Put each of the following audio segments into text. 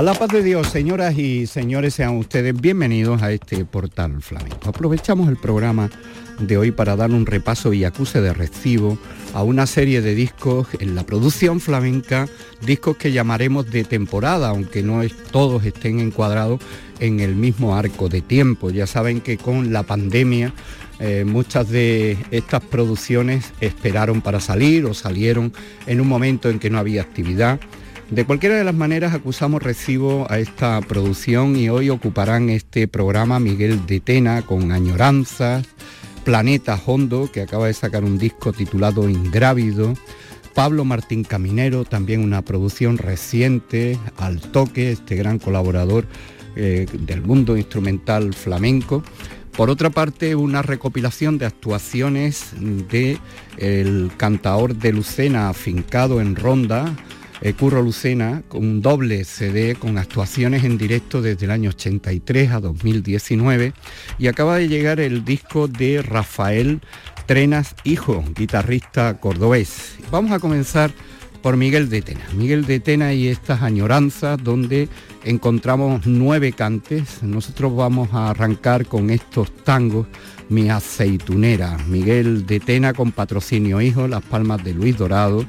A la paz de Dios, señoras y señores, sean ustedes bienvenidos a este portal flamenco. Aprovechamos el programa de hoy para dar un repaso y acuse de recibo a una serie de discos en la producción flamenca, discos que llamaremos de temporada, aunque no todos estén encuadrados en el mismo arco de tiempo. Ya saben que con la pandemia eh, muchas de estas producciones esperaron para salir o salieron en un momento en que no había actividad de cualquiera de las maneras acusamos recibo a esta producción y hoy ocuparán este programa Miguel de Tena con Añoranzas, Planeta Hondo, que acaba de sacar un disco titulado Ingrávido, Pablo Martín Caminero, también una producción reciente, Al Toque, este gran colaborador eh, del mundo instrumental flamenco. Por otra parte, una recopilación de actuaciones de el cantaor de Lucena afincado en Ronda, eh, Curro Lucena, con un doble CD con actuaciones en directo desde el año 83 a 2019 y acaba de llegar el disco de Rafael Trenas Hijo, guitarrista cordobés. Vamos a comenzar por Miguel de Tena. Miguel de Tena y estas añoranzas donde encontramos nueve cantes. Nosotros vamos a arrancar con estos tangos, Mi aceitunera. Miguel de Tena con patrocinio Hijo, Las Palmas de Luis Dorado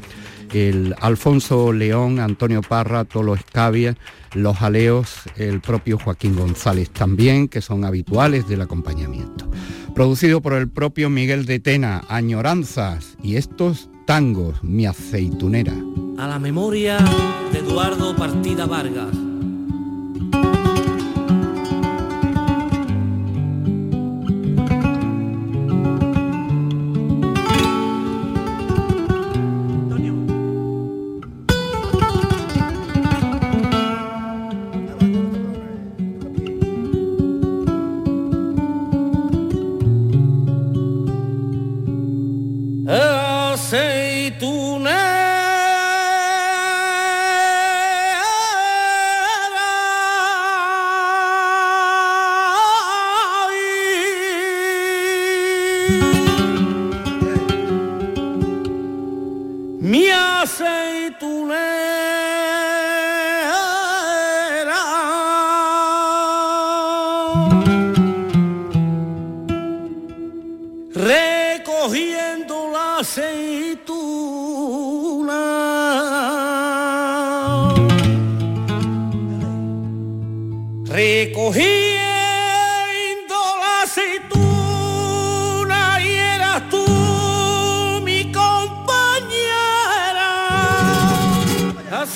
el Alfonso León, Antonio Parra, Tolo Escavia, los Aleos, el propio Joaquín González también, que son habituales del acompañamiento. Producido por el propio Miguel de Tena, Añoranzas y estos tangos, mi aceitunera. A la memoria de Eduardo Partida Vargas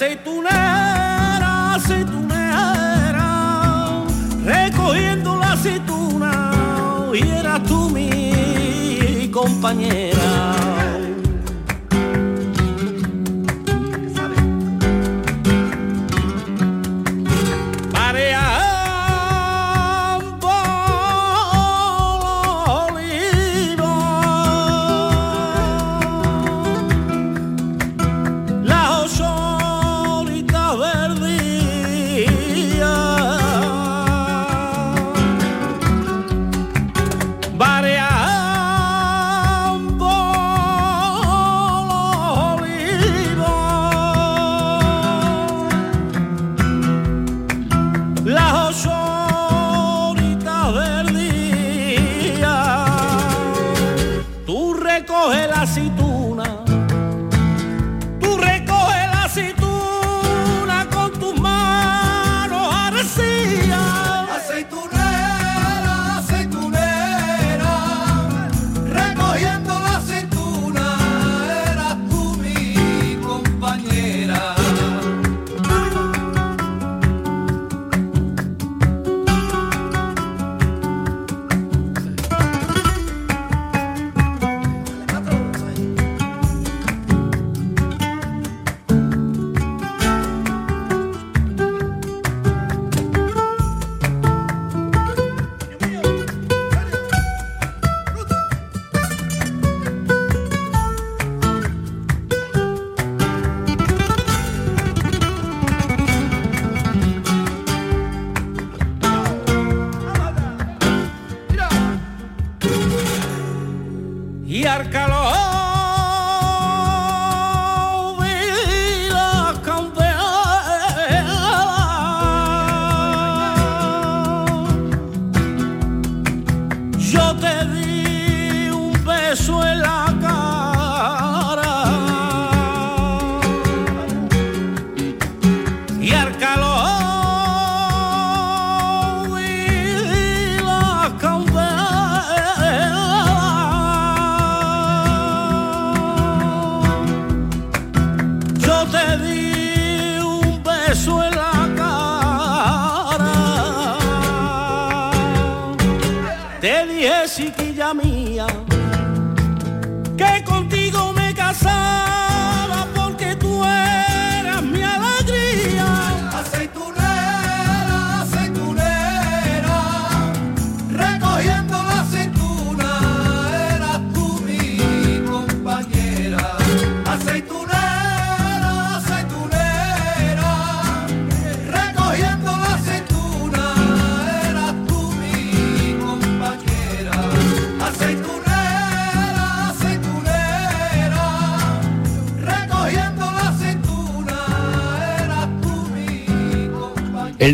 aceitunera, aceitunera, recogiendo la aceituna y eras tú mi compañera.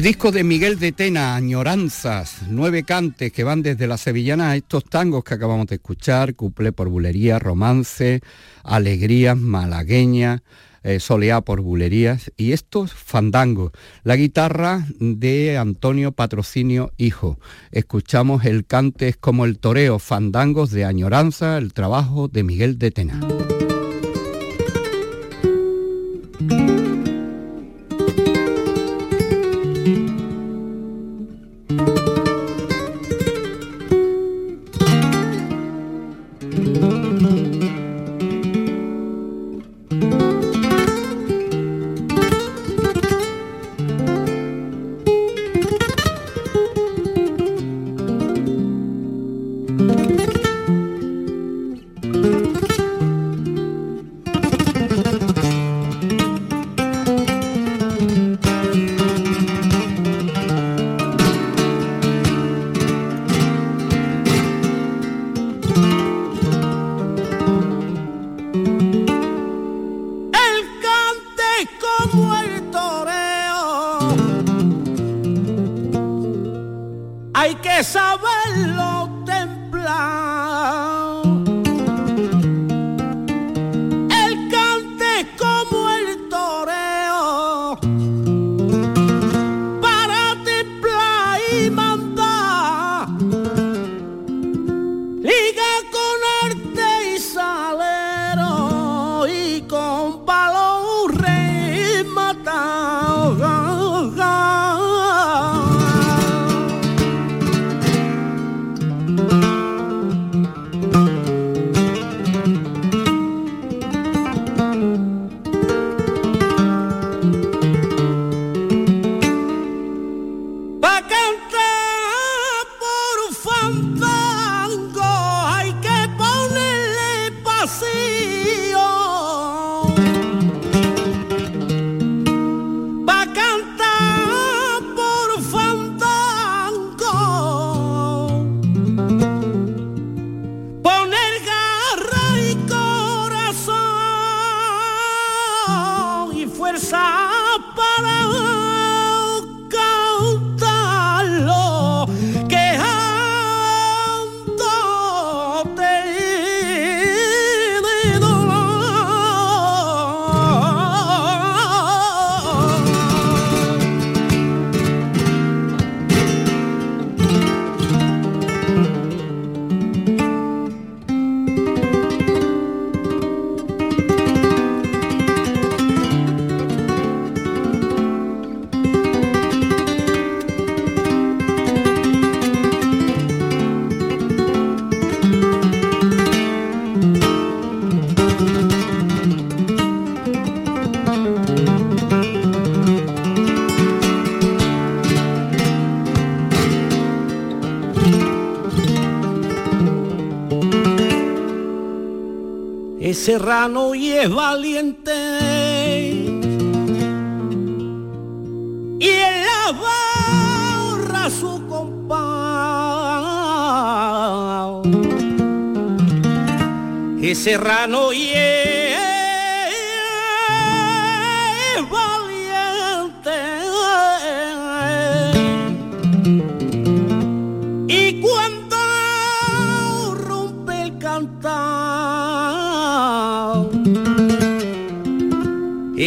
Disco de Miguel de Tena, Añoranzas, nueve cantes que van desde la sevillana a estos tangos que acabamos de escuchar, cuplé por bulería, romance, alegrías, malagueña, eh, soleá por bulerías y estos fandangos. La guitarra de Antonio Patrocinio Hijo. Escuchamos el cante es como el toreo, fandangos de Añoranza, el trabajo de Miguel de Tena. Serrano y es valiente. Y en la su compás. es serrano y es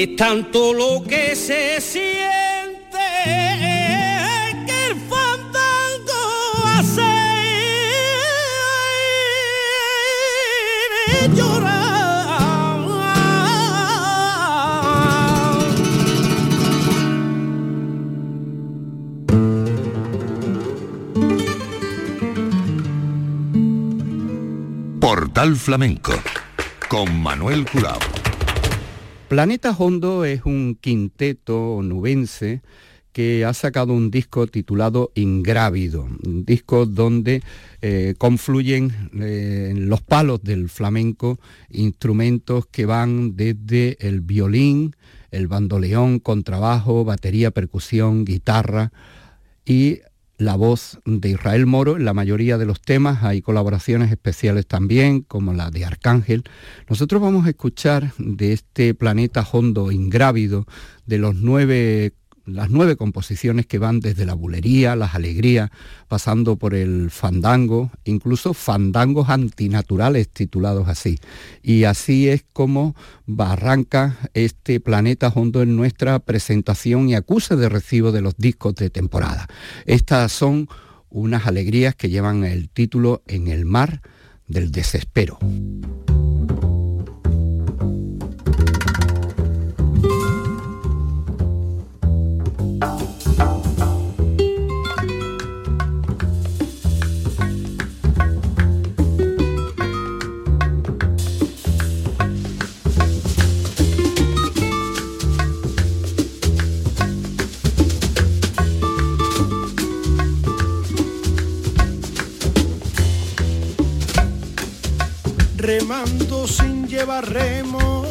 es tanto lo que se siente. Portal Flamenco con Manuel Curao. Planeta Hondo es un quinteto nubense que ha sacado un disco titulado Ingrávido, un disco donde eh, confluyen eh, los palos del flamenco instrumentos que van desde el violín, el bandoleón, contrabajo, batería, percusión, guitarra y la voz de Israel Moro en la mayoría de los temas, hay colaboraciones especiales también, como la de Arcángel. Nosotros vamos a escuchar de este planeta hondo ingrávido, de los nueve las nueve composiciones que van desde la bulería, las alegrías, pasando por el fandango, incluso fandangos antinaturales titulados así. Y así es como arranca este planeta hondo en nuestra presentación y acuse de recibo de los discos de temporada. Estas son unas alegrías que llevan el título En el mar del desespero. Llevar remo,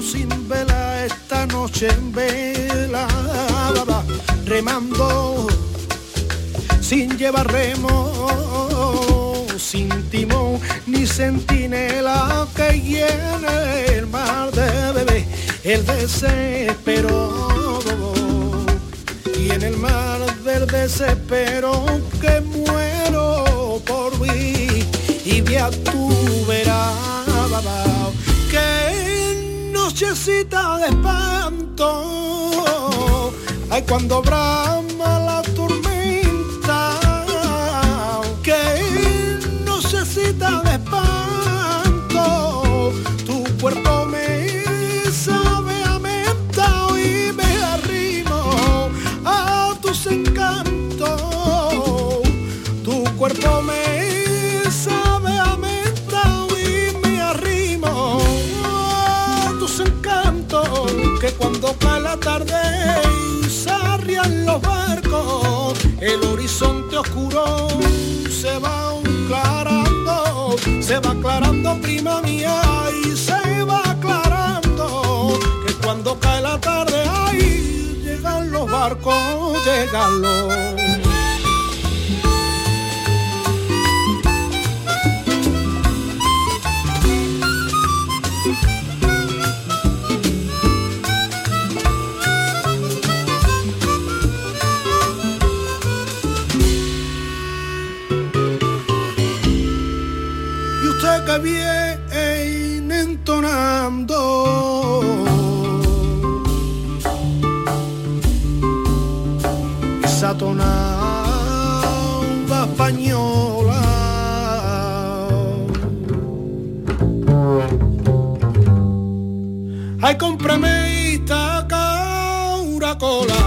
sin vela esta noche en vela, remando sin llevar remo, sin timón ni centinela que llene el mar de bebé, el desespero. Y en el mar del desespero que muero por vivir y vea tu verás nochecita de espanto. Ay cuando brama la que cuando cae la tarde y se los barcos el horizonte oscuro se va aclarando se va aclarando prima mía y se va aclarando que cuando cae la tarde ahí llegan los barcos llegan los ay cómprame esta cauracola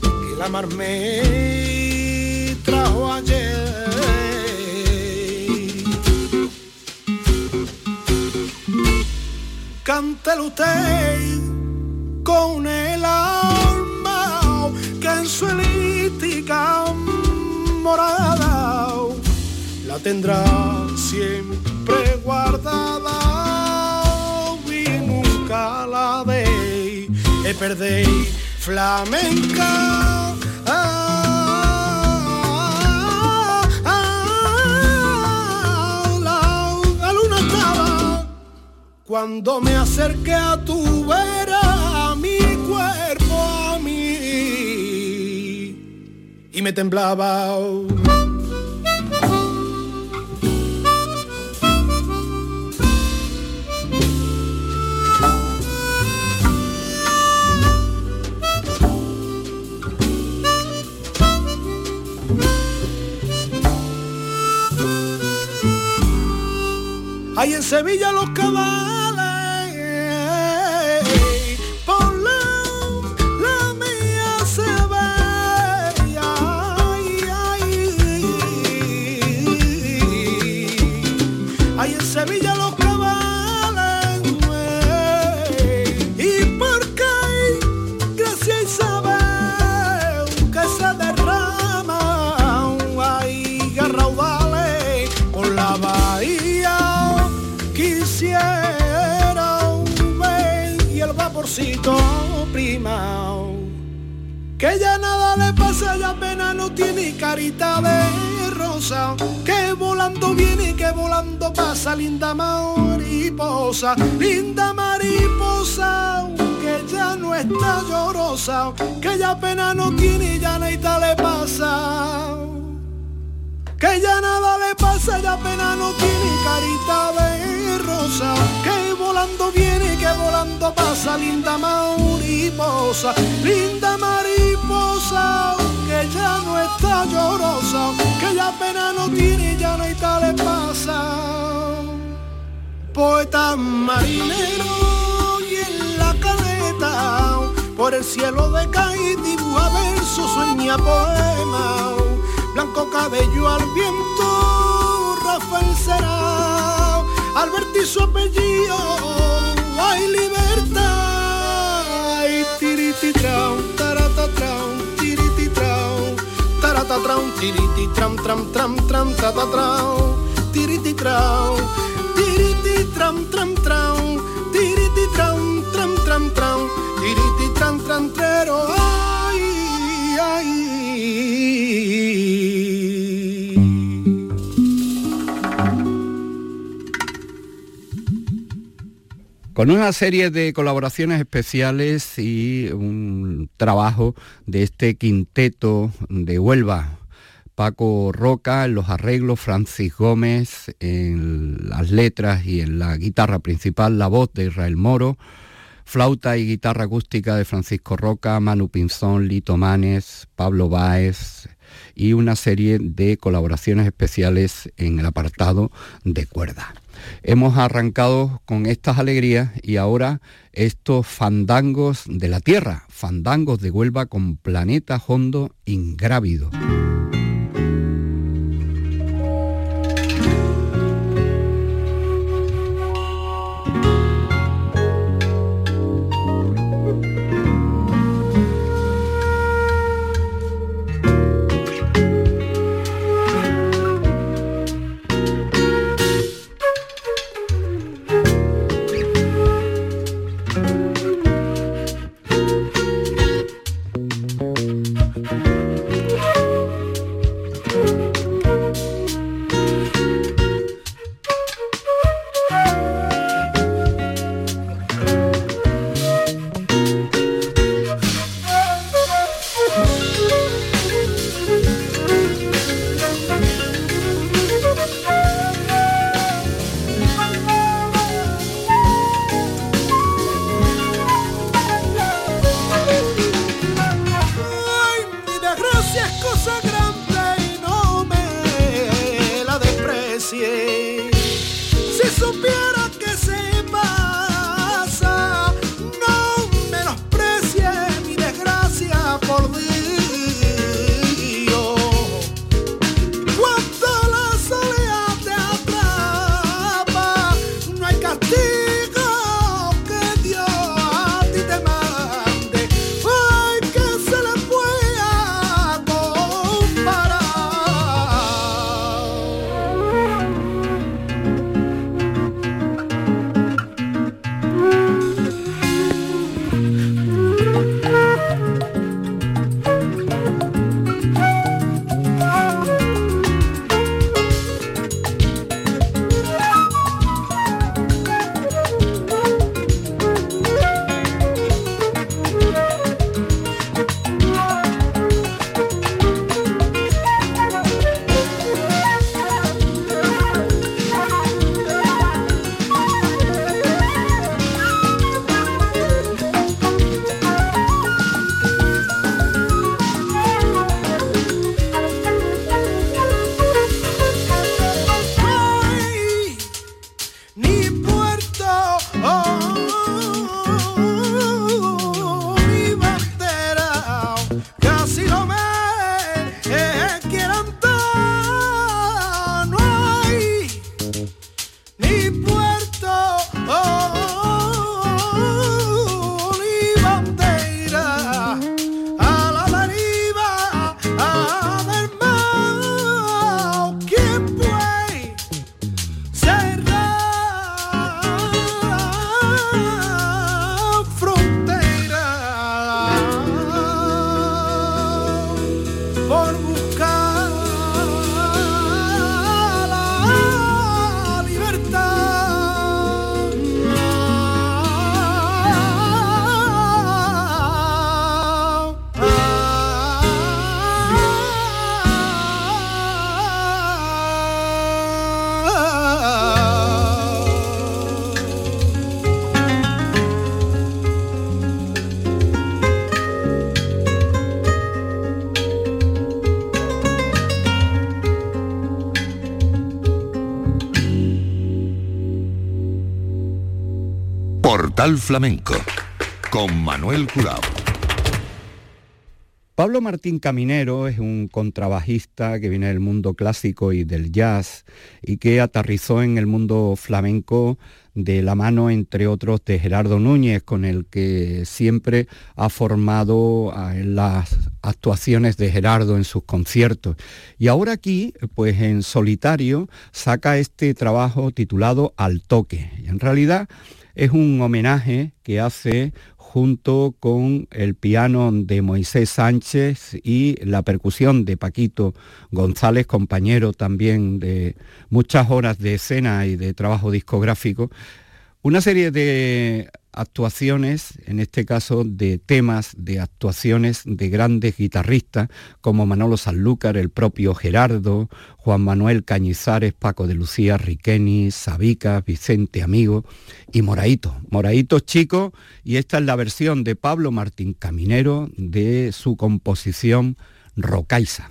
que la mar me trajo ayer. Cántelo usted con el alma que en su elíptica morada la tendrá siempre guardada perder flamenca. Ah, ah, la luna cuando me acerqué a tu vera, mi cuerpo a mí y me temblaba. Hay en Sevilla los caballos le pasa, ya apenas no tiene carita de rosa. Que volando viene que volando pasa, linda mariposa, linda mariposa. Que ya no está llorosa, que ya apenas no tiene ya nada le pasa. Que ya nada le pasa, ya apenas no tiene carita de rosa. Que volando viene que volando pasa, linda mariposa, linda mariposa que ya no está llorosa, que ya pena no tiene ya no hay tal pasa. Poeta marinero y en la caleta, por el cielo de caí dibuja verso, sueña poema, blanco cabello al viento, Rafael será, Alberti su apellido, hay libertad, y tram tiriti tram tram tram tram ta ta tram tiriti tram tiriti tram tram tram tiriti tram tram tram tram tiriti tram tram con una serie de colaboraciones especiales y un trabajo de este quinteto de Huelva. Paco Roca en los arreglos, Francis Gómez en las letras y en la guitarra principal, la voz de Israel Moro, flauta y guitarra acústica de Francisco Roca, Manu Pinzón, Lito Manes, Pablo Báez y una serie de colaboraciones especiales en el apartado de cuerda. Hemos arrancado con estas alegrías y ahora estos fandangos de la tierra, fandangos de Huelva con Planeta Hondo Ingrávido. Flamenco con Manuel Curao. Pablo Martín Caminero es un contrabajista que viene del mundo clásico y del jazz y que aterrizó en el mundo flamenco de la mano, entre otros, de Gerardo Núñez, con el que siempre ha formado ah, las actuaciones de Gerardo en sus conciertos. Y ahora aquí, pues en solitario, saca este trabajo titulado Al Toque. Y en realidad es un homenaje que hace junto con el piano de Moisés Sánchez y la percusión de Paquito González, compañero también de muchas horas de escena y de trabajo discográfico, una serie de actuaciones, en este caso de temas de actuaciones de grandes guitarristas como Manolo Sanlúcar, el propio Gerardo, Juan Manuel Cañizares, Paco de Lucía, Riqueni, Sabica, Vicente Amigo y Moraito. Moraito chico y esta es la versión de Pablo Martín Caminero de su composición Rocaiza.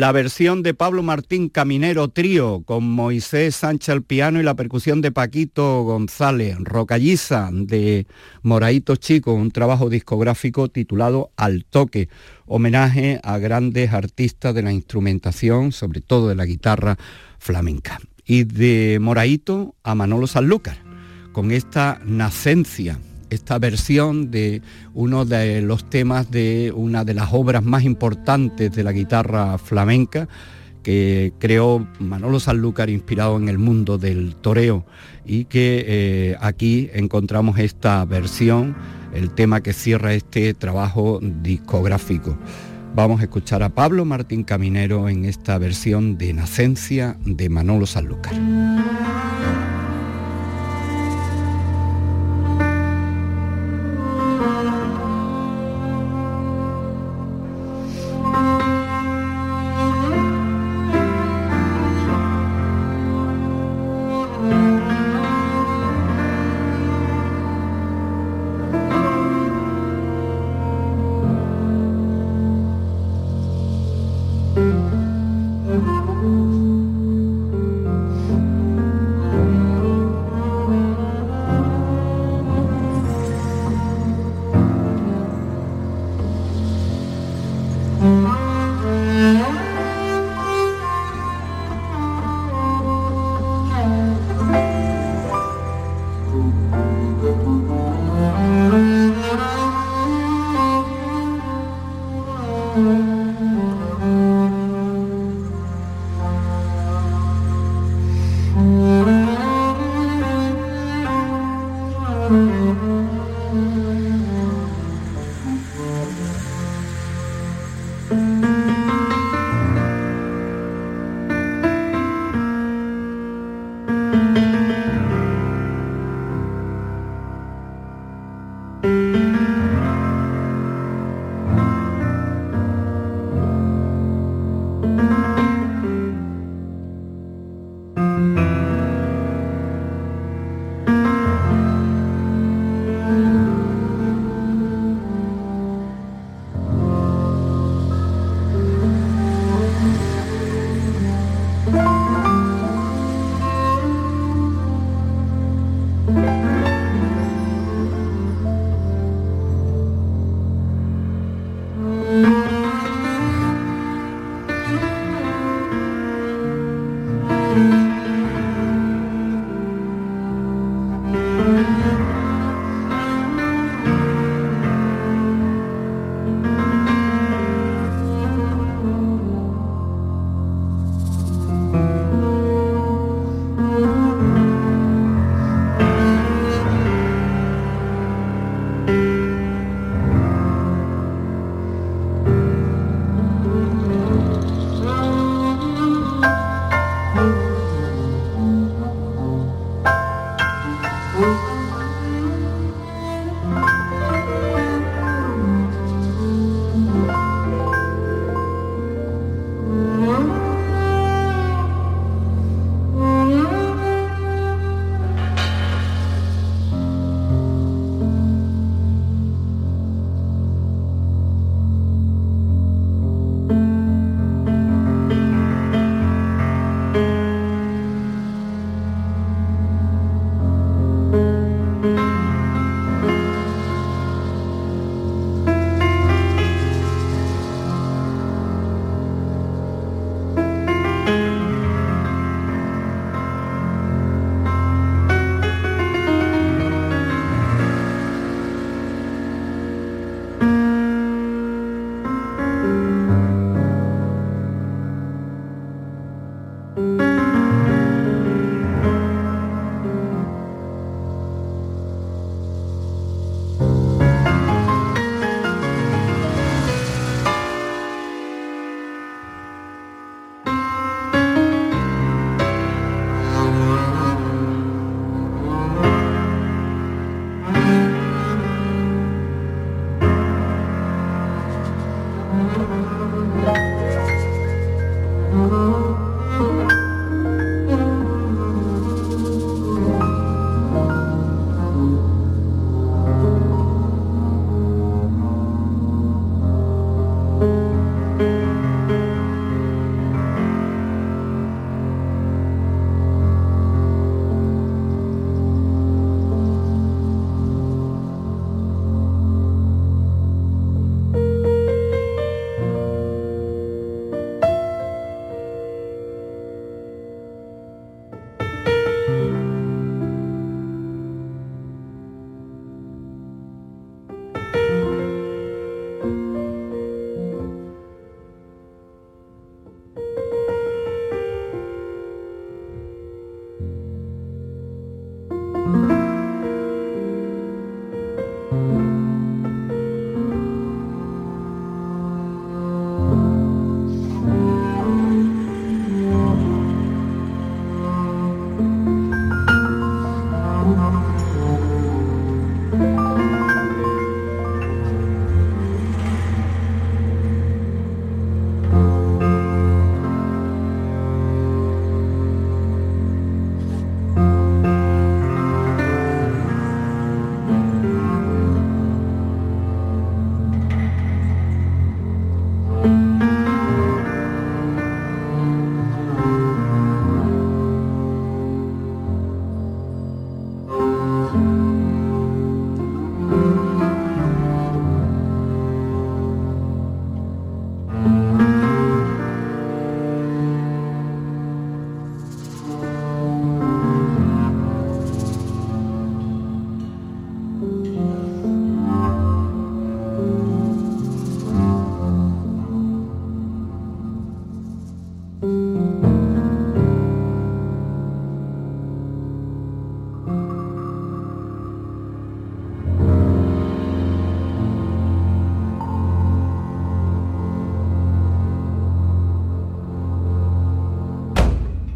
La versión de Pablo Martín Caminero Trío con Moisés Sánchez al piano y la percusión de Paquito González, Rocalliza de Moraito Chico, un trabajo discográfico titulado Al Toque, homenaje a grandes artistas de la instrumentación, sobre todo de la guitarra flamenca. Y de Moraito a Manolo Sanlúcar, con esta nacencia esta versión de uno de los temas de una de las obras más importantes de la guitarra flamenca que creó Manolo Sanlúcar inspirado en el mundo del toreo y que eh, aquí encontramos esta versión, el tema que cierra este trabajo discográfico. Vamos a escuchar a Pablo Martín Caminero en esta versión de Nacencia de Manolo Sanlúcar.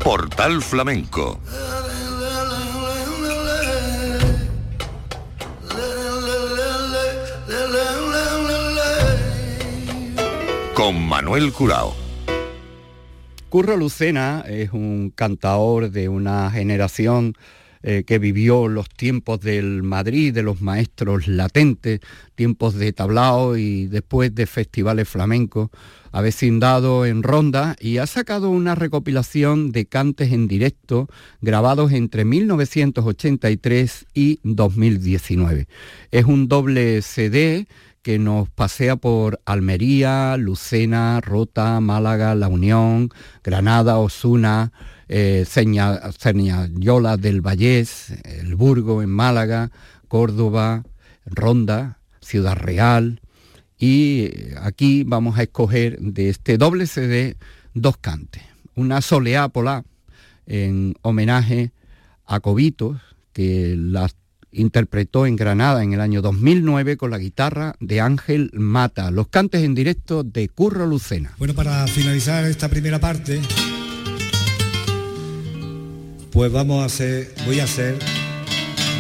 Portal Flamenco con Manuel Curao. Curro Lucena es un cantador de una generación eh, que vivió los tiempos del Madrid, de los maestros latentes, tiempos de tablao y después de festivales flamencos, ha vecindado en Ronda y ha sacado una recopilación de cantes en directo grabados entre 1983 y 2019. Es un doble CD que nos pasea por Almería, Lucena, Rota, Málaga, La Unión, Granada, Osuna, eh, Yola del Vallés, El Burgo en Málaga, Córdoba, Ronda, Ciudad Real. Y aquí vamos a escoger de este doble CD dos cantes. Una soleá en homenaje a Cobitos, que las interpretó en Granada en el año 2009 con la guitarra de Ángel Mata. Los cantes en directo de Curro Lucena. Bueno, para finalizar esta primera parte, pues vamos a hacer, voy a hacer,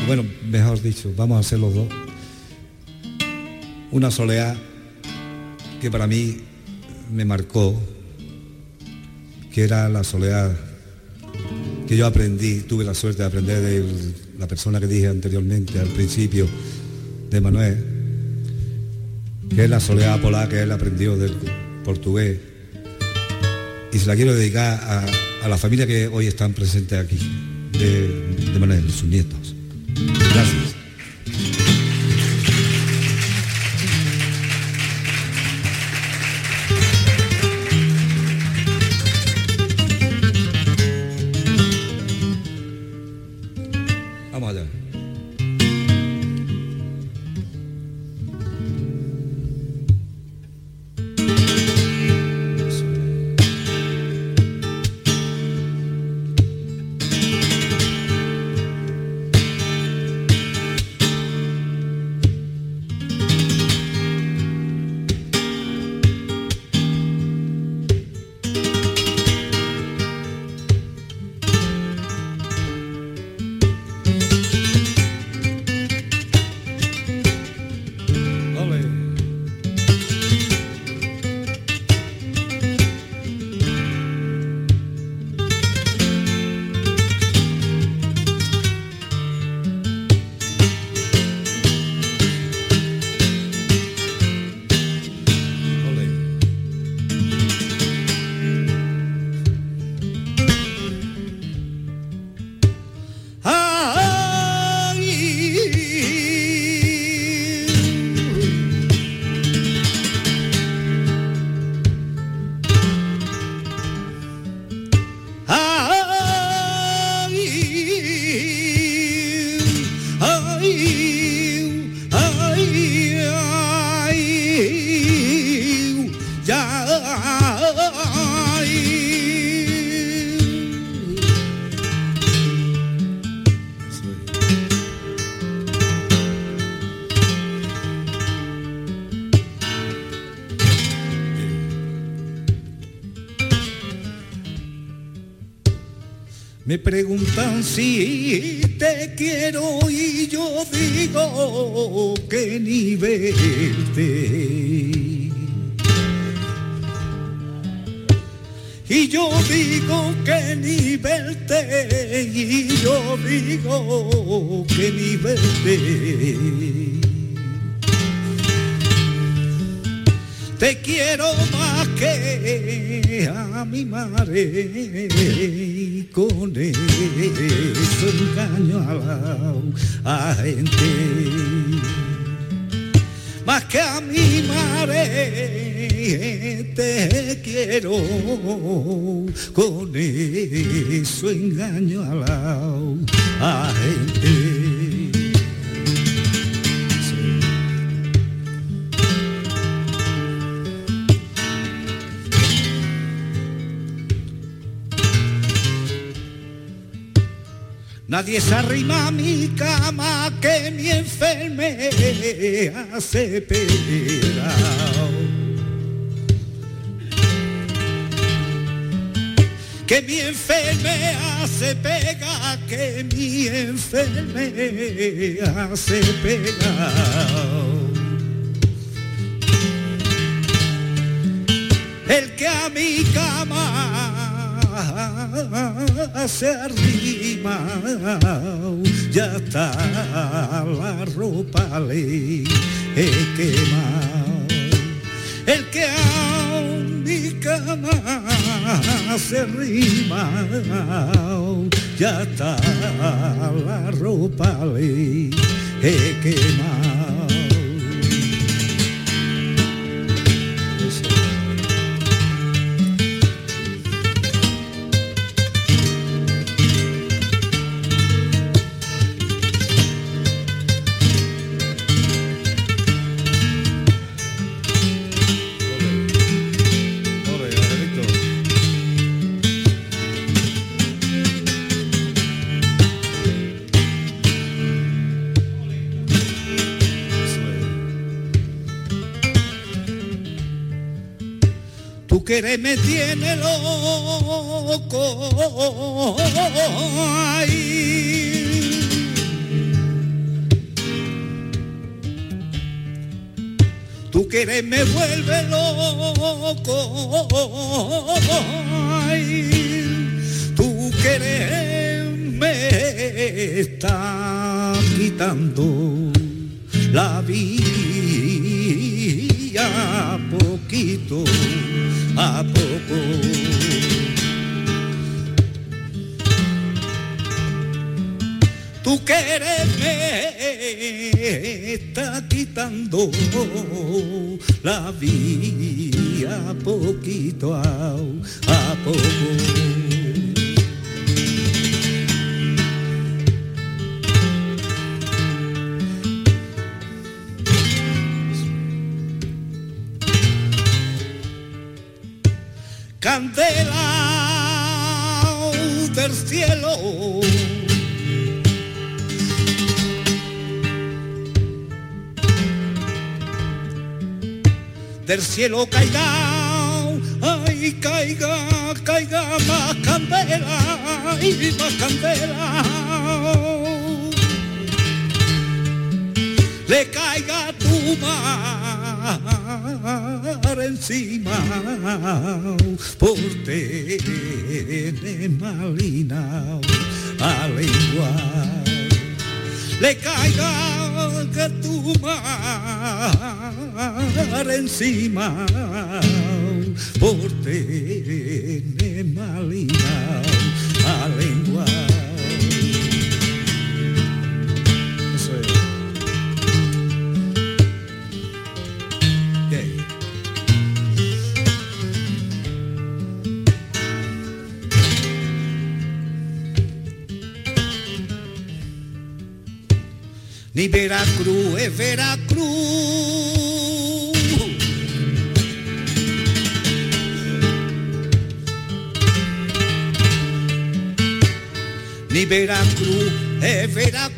bueno, mejor dicho, vamos a hacer los dos, una soleá que para mí me marcó, que era la soleá que yo aprendí, tuve la suerte de aprender de la persona que dije anteriormente al principio, de Manuel, que es la soledad polar que él aprendió del portugués. Y se la quiero dedicar a, la familia que hoy están presentes aquí, de, de sus nietos. Me preguntan si te quiero y yo digo que ni verte. Y yo digo que ni verte, y yo digo que ni verte. Te quiero más que a mi madre con eso engaño a la gente. Más que a mi madre te quiero, con eso engaño a la gente. Nadie se arrima a mi cama que mi enferme hace que mi enfermedad se pega, que mi enfermedad se pega. El que a mi cama se arrima, ya está la ropa le he quemado. El que a mi cama se rima, ya está la ropa le he quemado. Querer me tiene loco. ay. Tu querer me vuelve loco. ay. Tu querer me está quitando la vida poquito a poco. Tu querer me está quitando la vida poquito a, a poco. Del cielo caiga, ay, caiga, caiga más candela y más candela. Le caiga tu mar encima por tener malina a lengua le caiga que tu mar encima por tener malina a lengua Ni Veracruz es Veracruz. Ni Veracruz es Veracruz,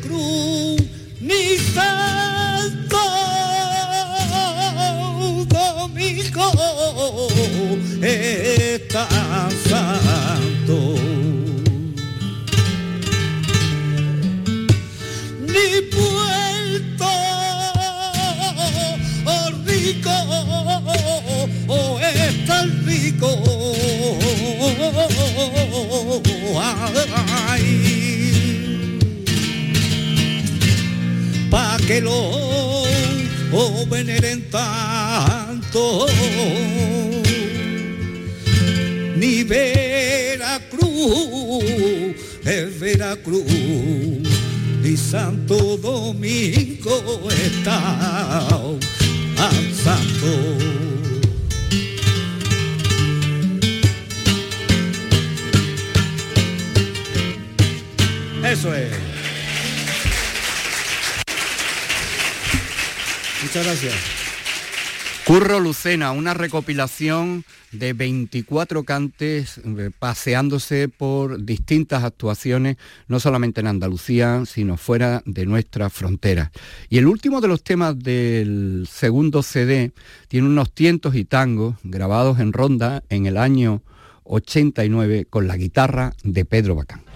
Una recopilación de 24 cantes eh, paseándose por distintas actuaciones, no solamente en Andalucía, sino fuera de nuestras fronteras. Y el último de los temas del segundo CD tiene unos tientos y tangos grabados en Ronda en el año 89 con la guitarra de Pedro Bacán.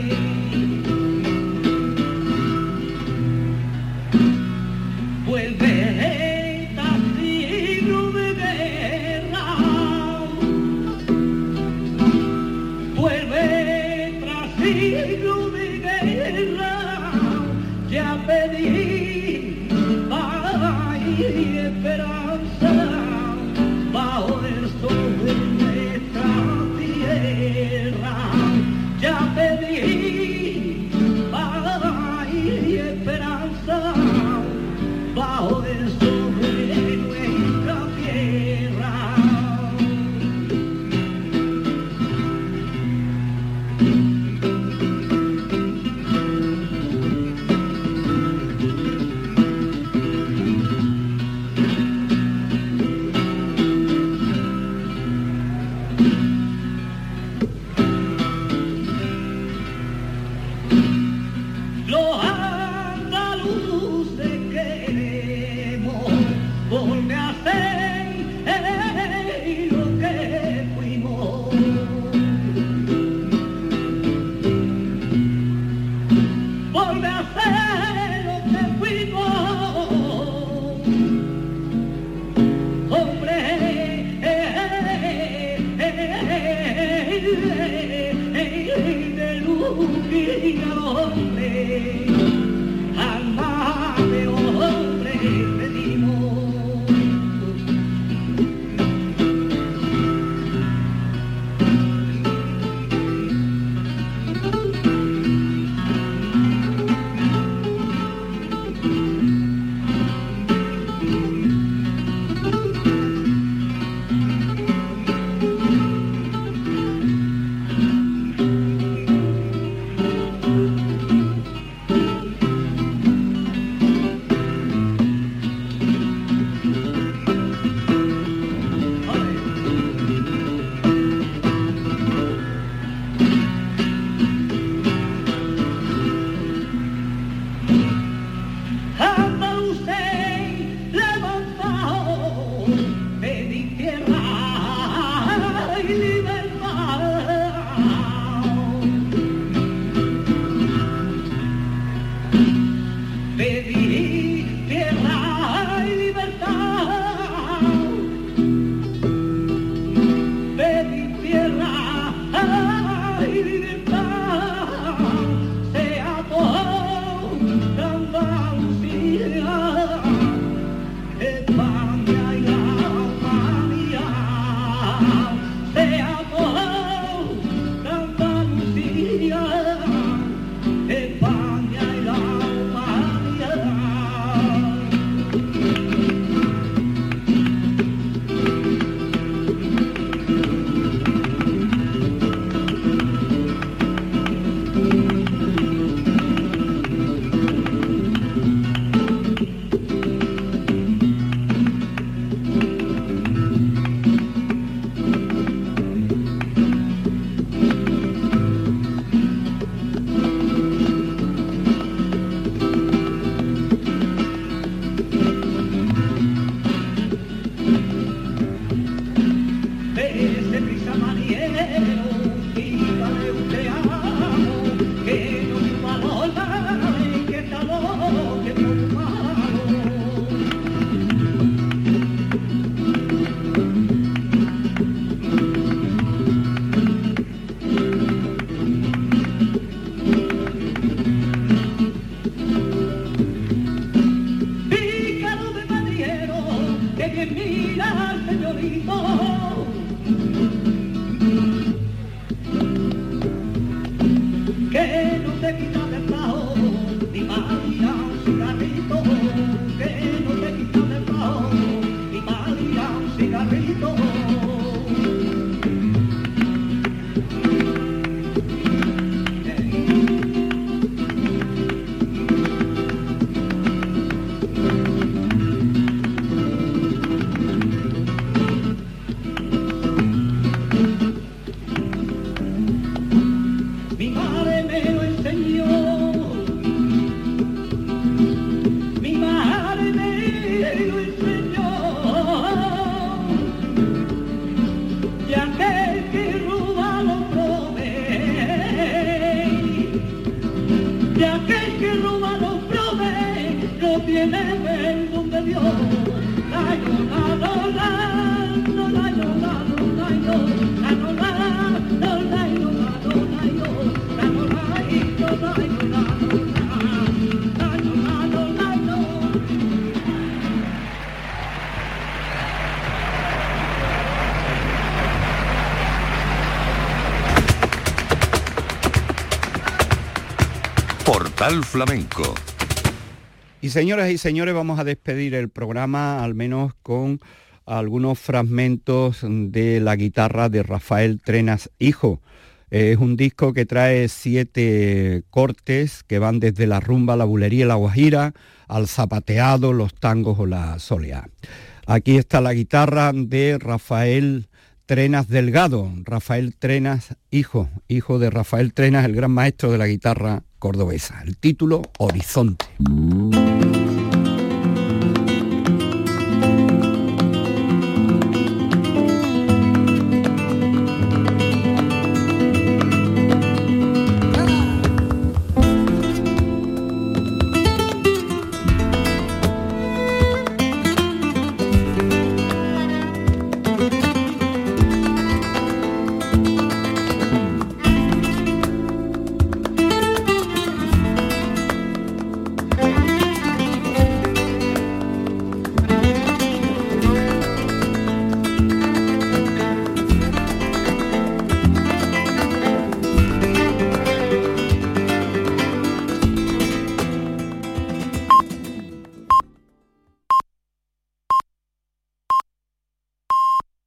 you. Portal Flamenco. Y señoras y señores, vamos a despedir el programa al menos con algunos fragmentos de la guitarra de Rafael Trenas Hijo. Es un disco que trae siete cortes que van desde la rumba, la bulería y la guajira, al zapateado, los tangos o la soleá. Aquí está la guitarra de Rafael Trenas Delgado, Rafael Trenas Hijo, hijo de Rafael Trenas, el gran maestro de la guitarra cordobesa. El título, Horizonte.